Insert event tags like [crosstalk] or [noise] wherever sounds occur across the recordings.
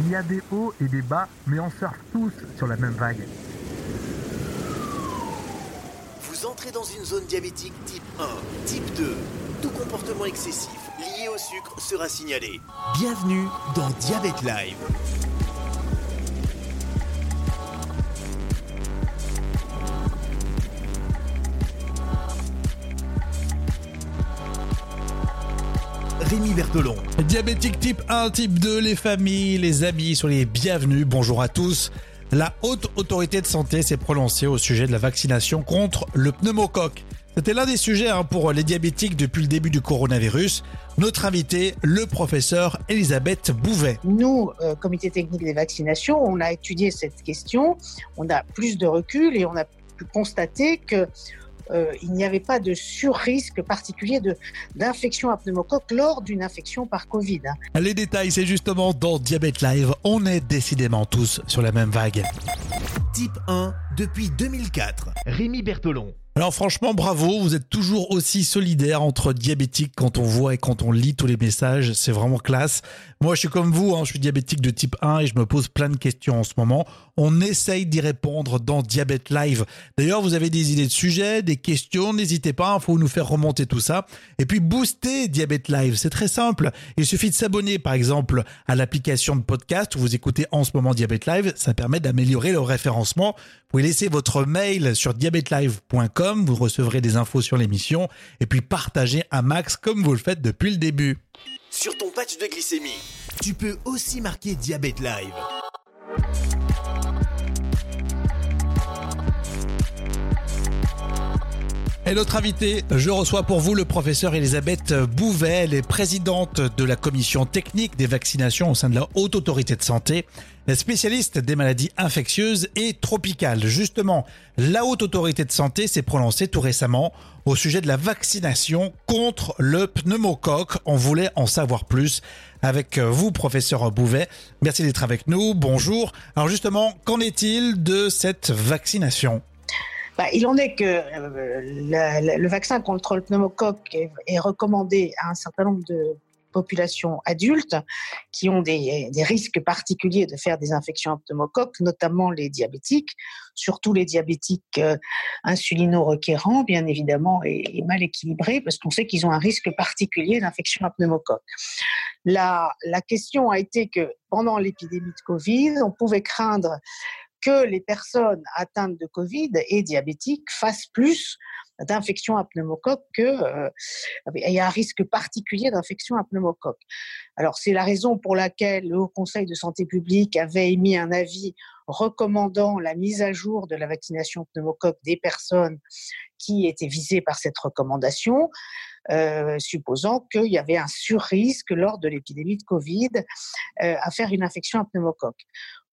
Il y a des hauts et des bas, mais on surfe tous sur la même vague. Vous entrez dans une zone diabétique type 1, type 2. Tout comportement excessif lié au sucre sera signalé. Bienvenue dans Diabète Live. Rémi Bertolon. Diabétique type 1, type 2, les familles, les amis, sur les bienvenus. Bonjour à tous. La haute autorité de santé s'est prononcée au sujet de la vaccination contre le pneumocoque. C'était l'un des sujets hein, pour les diabétiques depuis le début du coronavirus. Notre invité, le professeur Elisabeth Bouvet. Nous, euh, comité technique des vaccinations, on a étudié cette question, on a plus de recul et on a pu constater que euh, il n'y avait pas de surrisque particulier d'infection à pneumocoque lors d'une infection par Covid. hein. Les détails, c'est justement dans Diabète Live. On est décidément tous sur la même vague. Type 1 depuis 2004. Rémi Bertolon. Alors franchement, bravo, vous êtes toujours aussi solidaire entre diabétiques quand on voit et quand on lit tous les messages, c'est vraiment classe. Moi, je suis comme vous, hein, je suis diabétique de type 1 et je me pose plein de questions en ce moment. On essaye d'y répondre dans Diabète Live. D'ailleurs, vous avez des idées de sujets, des questions, n'hésitez pas, il faut nous faire remonter tout ça. Et puis booster Diabète Live, c'est très simple. Il suffit de s'abonner par exemple à l'application de podcast où vous écoutez en ce moment Diabète Live, ça permet d'améliorer le référencement. Vous pouvez laisser votre mail sur diabetelive.com, vous recevrez des infos sur l'émission et puis partagez un max comme vous le faites depuis le début. Sur ton patch de glycémie, tu peux aussi marquer Diabète Live. Et notre invité, je reçois pour vous le professeur Elisabeth Bouvet, elle est présidente de la commission technique des vaccinations au sein de la Haute Autorité de Santé, spécialiste des maladies infectieuses et tropicales. Justement, la Haute Autorité de Santé s'est prononcée tout récemment au sujet de la vaccination contre le pneumocoque. On voulait en savoir plus avec vous, professeur Bouvet. Merci d'être avec nous. Bonjour. Alors justement, qu'en est-il de cette vaccination? Bah, il en est que euh, le vaccin contre le pneumocoque est, recommandé à un certain nombre de populations adultes qui ont des, risques particuliers de faire des infections à pneumocoque, notamment les diabétiques, surtout les diabétiques euh, insulino-requérants, bien évidemment, et, mal équilibrés, parce qu'on sait qu'ils ont un risque particulier d'infection à pneumocoque. La question a été que pendant l'épidémie de Covid, on pouvait craindre que les personnes atteintes de Covid et diabétiques fassent plus d'infections à pneumocoque que euh, y a un risque particulier d'infection à pneumocoque. Alors c'est la raison pour laquelle le Haut Conseil de santé publique avait émis un avis recommandant la mise à jour de la vaccination pneumocoque des personnes qui étaient visées par cette recommandation, euh, supposant qu'il y avait un surrisque lors de l'épidémie de Covid euh, à faire une infection à pneumocoque.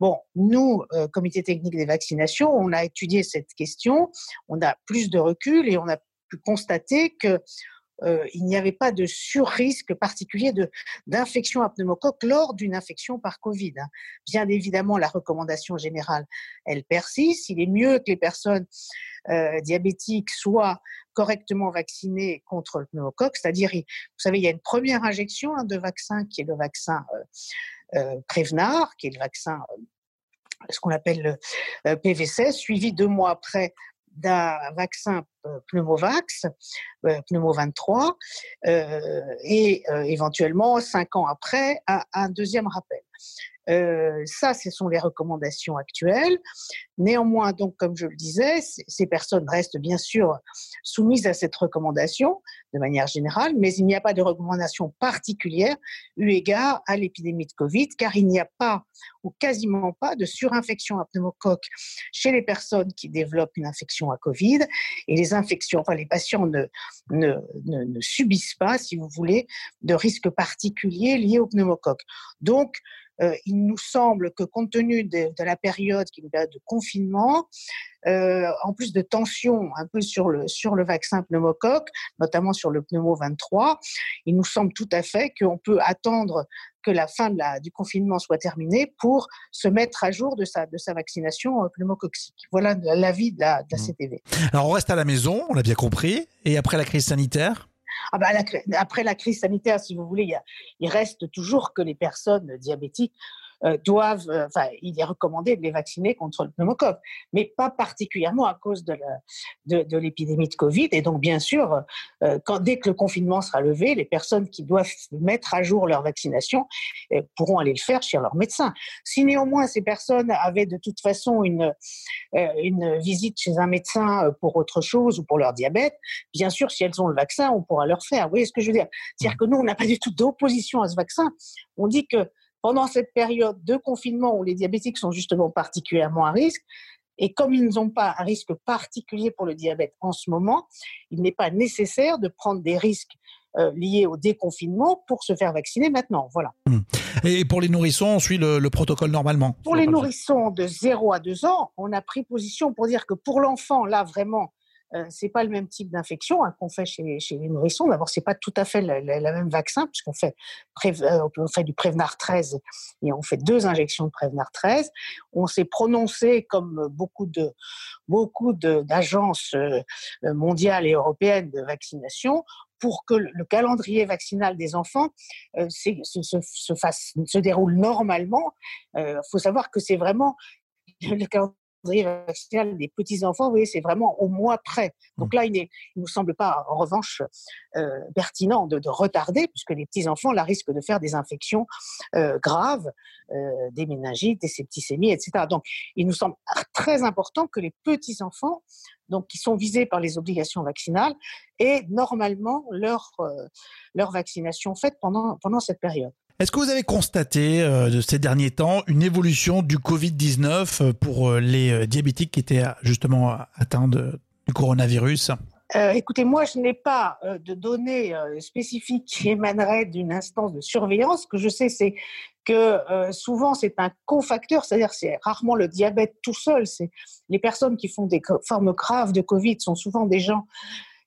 Bon, nous, euh, comité technique des vaccinations, on a étudié cette question, on a plus de recul et on a pu constater que euh, il n'y avait pas de surrisque particulier d'infection à pneumocoque lors d'une infection par Covid. hein. Bien évidemment, la recommandation générale, elle persiste. Il est mieux que les personnes euh, diabétiques soient correctement vaccinées contre le pneumocoque, c'est-à-dire, vous savez, il y a une première injection hein, de vaccin qui est le vaccin euh, euh, Prévenard, qui est le vaccin, ce qu'on appelle le PV16, suivi deux mois après d'un vaccin pneumovax, euh, pneumo 23, euh, et euh, éventuellement cinq ans après un, deuxième rappel. Euh, ça, ce sont les recommandations actuelles. Néanmoins, donc, comme je le disais, ces personnes restent bien sûr soumises à cette recommandation de manière générale, mais il n'y a pas de recommandation particulière eu égard à l'épidémie de Covid, car il n'y a pas ou quasiment pas de surinfection à pneumocoque chez les personnes qui développent une infection à Covid, et les infections, les patients ne, ne, ne, ne subissent pas, si vous voulez, de risques particuliers liés au pneumocoque. Donc, euh, il nous semble que compte tenu de, de la période qui est de confinement, euh, en plus de tensions un peu sur le, sur le vaccin pneumocoque, notamment sur le pneumo 23, il nous semble tout à fait qu'on peut attendre que la fin de la, du confinement soit terminée pour se mettre à jour de sa, de sa vaccination euh, pneumococcique. Voilà l'avis de la, de la Mmh. CTV. Alors on reste à la maison, on l'a bien compris. Et après la crise sanitaire Ah cri- après la crise sanitaire, si vous voulez, il, reste toujours que les personnes diabétiques doivent, euh, enfin, il est recommandé de les vacciner contre le pneumocoque, mais pas particulièrement à cause de, de, l'épidémie de Covid. Et donc, bien sûr, euh, quand, dès que le confinement sera levé, les personnes qui doivent mettre à jour leur vaccination pourront aller le faire chez leur médecin. Si néanmoins ces personnes avaient de toute façon une, une visite chez un médecin pour autre chose ou pour leur diabète, bien sûr, si elles ont le vaccin, on pourra leur faire. Vous voyez ce que je veux dire? C'est-à-dire que nous, on n'a pas du tout d'opposition à ce vaccin. On dit que pendant cette période de confinement où les diabétiques sont justement particulièrement à risque, et comme ils n'ont pas un risque particulier pour le diabète en ce moment, il n'est pas nécessaire de prendre des risques euh, liés au déconfinement pour se faire vacciner maintenant. Voilà. Hmm. Et pour les nourrissons, on suit le, protocole normalement Pour les nourrissons de 0 à 2 ans, on a pris position pour dire que pour l'enfant, là vraiment, euh, c'est pas le même type d'infection hein, qu'on fait chez, les nourrissons. D'abord, c'est pas tout à fait le, même vaccin puisqu'on fait, euh, du Prévenard 13 et on fait deux injections de Prévenard 13. On s'est prononcé comme beaucoup de beaucoup d'agences euh, mondiales et européennes de vaccination pour que le calendrier vaccinal des enfants se, fasse, se déroule normalement. Il faut savoir que c'est vraiment le calendrier vaccinal des petits-enfants, vous voyez, c'est vraiment au mois près. Donc mmh. là, il ne nous semble pas, en revanche, euh, pertinent de, retarder, puisque les petits-enfants, là, risquent de faire des infections euh, graves, euh, des méningites, des septicémies, etc. Donc, il nous semble très important que les petits-enfants, donc qui sont visés par les obligations vaccinales, aient normalement leur, leur vaccination faite pendant, pendant cette période. Est-ce que vous avez constaté euh, de ces derniers temps une évolution du Covid-19 euh, pour euh, les diabétiques qui étaient justement atteints du coronavirus? Écoutez, moi, je n'ai pas de données spécifiques qui émaneraient d'une instance de surveillance. Ce que je sais, c'est que souvent, c'est un cofacteur, c'est-à-dire c'est rarement le diabète tout seul. C'est les personnes qui font des formes graves de Covid sont souvent des gens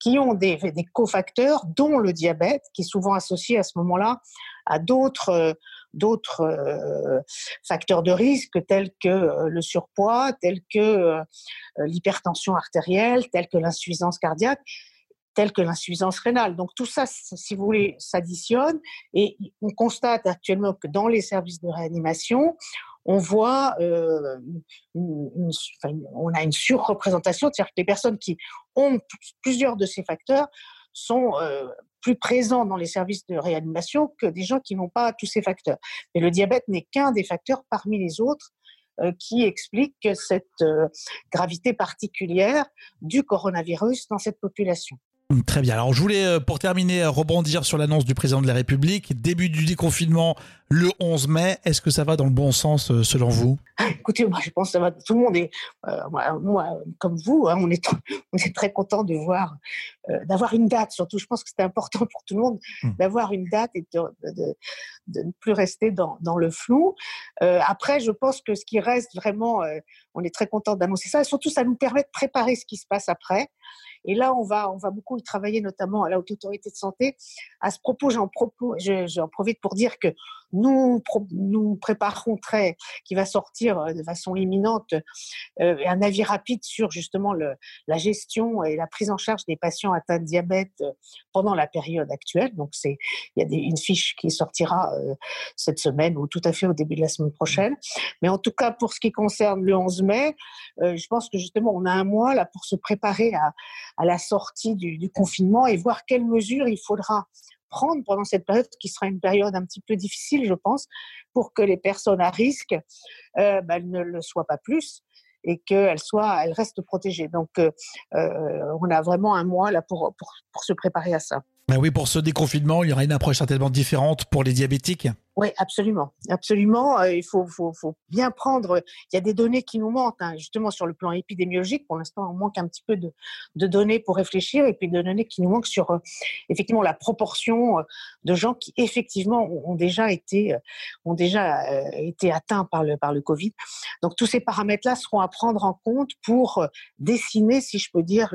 qui ont des, cofacteurs, dont le diabète, qui est souvent associé à ce moment-là à d'autres d'autres euh, facteurs de risque tels que euh, le surpoids, tels que euh, l'hypertension artérielle, tels que l'insuffisance cardiaque, tels que l'insuffisance rénale. Donc tout ça, si vous voulez, s'additionne et on constate actuellement que dans les services de réanimation, on voit, euh, on a une surreprésentation, c'est-à-dire que les personnes qui ont plusieurs de ces facteurs sont euh, plus présents dans les services de réanimation que des gens qui n'ont pas tous ces facteurs. Mais le diabète n'est qu'un des facteurs parmi les autres euh, qui explique cette gravité particulière du coronavirus dans cette population. Très bien. Alors, je voulais, euh, pour terminer, rebondir sur l'annonce du président de la République. Début du déconfinement le 11 mai. Est-ce que ça va dans le bon sens, euh, selon vous? Ah, Écoutez, moi, je pense que ça va. Tout le monde est, euh, moi, comme vous, hein, on, est, [laughs] on est très content de voir, d'avoir une date. Surtout, je pense que c'est important pour tout le monde hmm. d'avoir une date et de, de, ne plus rester dans, dans le flou. après, je pense que ce qui reste vraiment, on est très content d'annoncer ça. Et surtout, ça nous permet de préparer ce qui se passe après. Et là, on va, on va beaucoup y travailler, notamment à la Haute Autorité de Santé. À ce propos, j'en j'en profite pour dire que nous, nous préparons très, qui va sortir euh, de façon imminente, euh, un avis rapide sur justement le, la gestion et la prise en charge des patients atteints de diabète euh, pendant la période actuelle. Donc, c'est, il y a des, une fiche qui sortira cette semaine ou tout à fait au début de la semaine prochaine. Mais en tout cas, pour ce qui concerne le 11 mai, je pense que justement, on a un mois là pour se préparer à, à la sortie du, du confinement et voir quelles mesures il faudra prendre pendant cette période qui sera une période un petit peu difficile, je pense, pour que les personnes à risque euh, bah, ne le soient pas plus et qu'elles soient, elles restent protégées. Donc, euh, euh, on a vraiment un mois là pour, pour, pour se préparer à ça. Ben oui, pour ce déconfinement, il y aura une approche certainement différente pour les diabétiques. Oui, absolument, absolument. Euh, il faut, bien prendre. Il y a des données qui nous manquent, hein, justement sur le plan épidémiologique. Pour l'instant, on manque un petit peu de, données pour réfléchir, et puis de données qui nous manquent sur euh, effectivement la proportion euh, de gens qui effectivement ont déjà été, ont déjà été atteints par le par le Covid. Donc tous ces paramètres-là seront à prendre en compte pour dessiner, si je peux dire,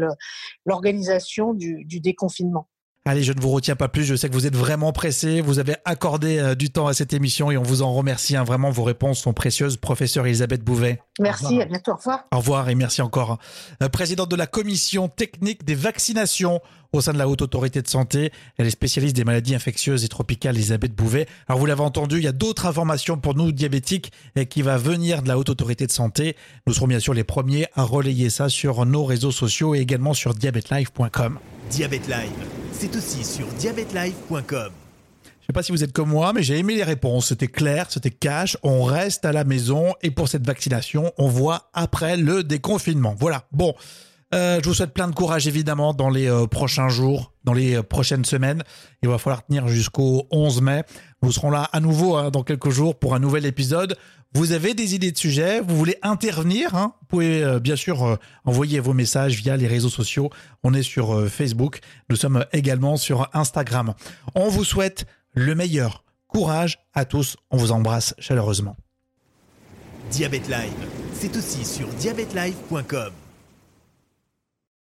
l'organisation du déconfinement. Allez, je ne vous retiens pas plus. Je sais que vous êtes vraiment pressé. Vous avez accordé euh, du temps à cette émission et on vous en remercie. hein. Vraiment, vos réponses sont précieuses. Professeur Elisabeth Bouvet. Merci, à bientôt, au revoir. Au revoir et merci encore. Euh, Présidente de la commission technique des vaccinations au sein de la Haute Autorité de Santé. Elle est spécialiste des maladies infectieuses et tropicales, Elisabeth Bouvet. Alors vous l'avez entendu, il y a d'autres informations pour nous diabétiques et qui va venir de la Haute Autorité de Santé. Nous serons bien sûr les premiers à relayer ça sur nos réseaux sociaux et également sur diabetelife.com. Diabète Live, c'est aussi sur diabetelive.com. Je sais pas si vous êtes comme moi, mais j'ai aimé les réponses. C'était clair, c'était cash. On reste à la maison et pour cette vaccination, on voit après le déconfinement. Voilà. Bon, euh, je vous souhaite plein de courage évidemment dans les euh, prochains jours, dans les euh, prochaines semaines. Il va falloir tenir jusqu'au 11 mai. Nous serons là à nouveau hein, dans quelques jours pour un nouvel épisode. Vous avez des idées de sujets, vous voulez intervenir, hein, vous pouvez bien sûr envoyer vos messages via les réseaux sociaux. On est sur Facebook, nous sommes également sur Instagram. On vous souhaite le meilleur. Courage à tous, on vous embrasse chaleureusement. Diabète Live, c'est aussi sur diabetelive.com.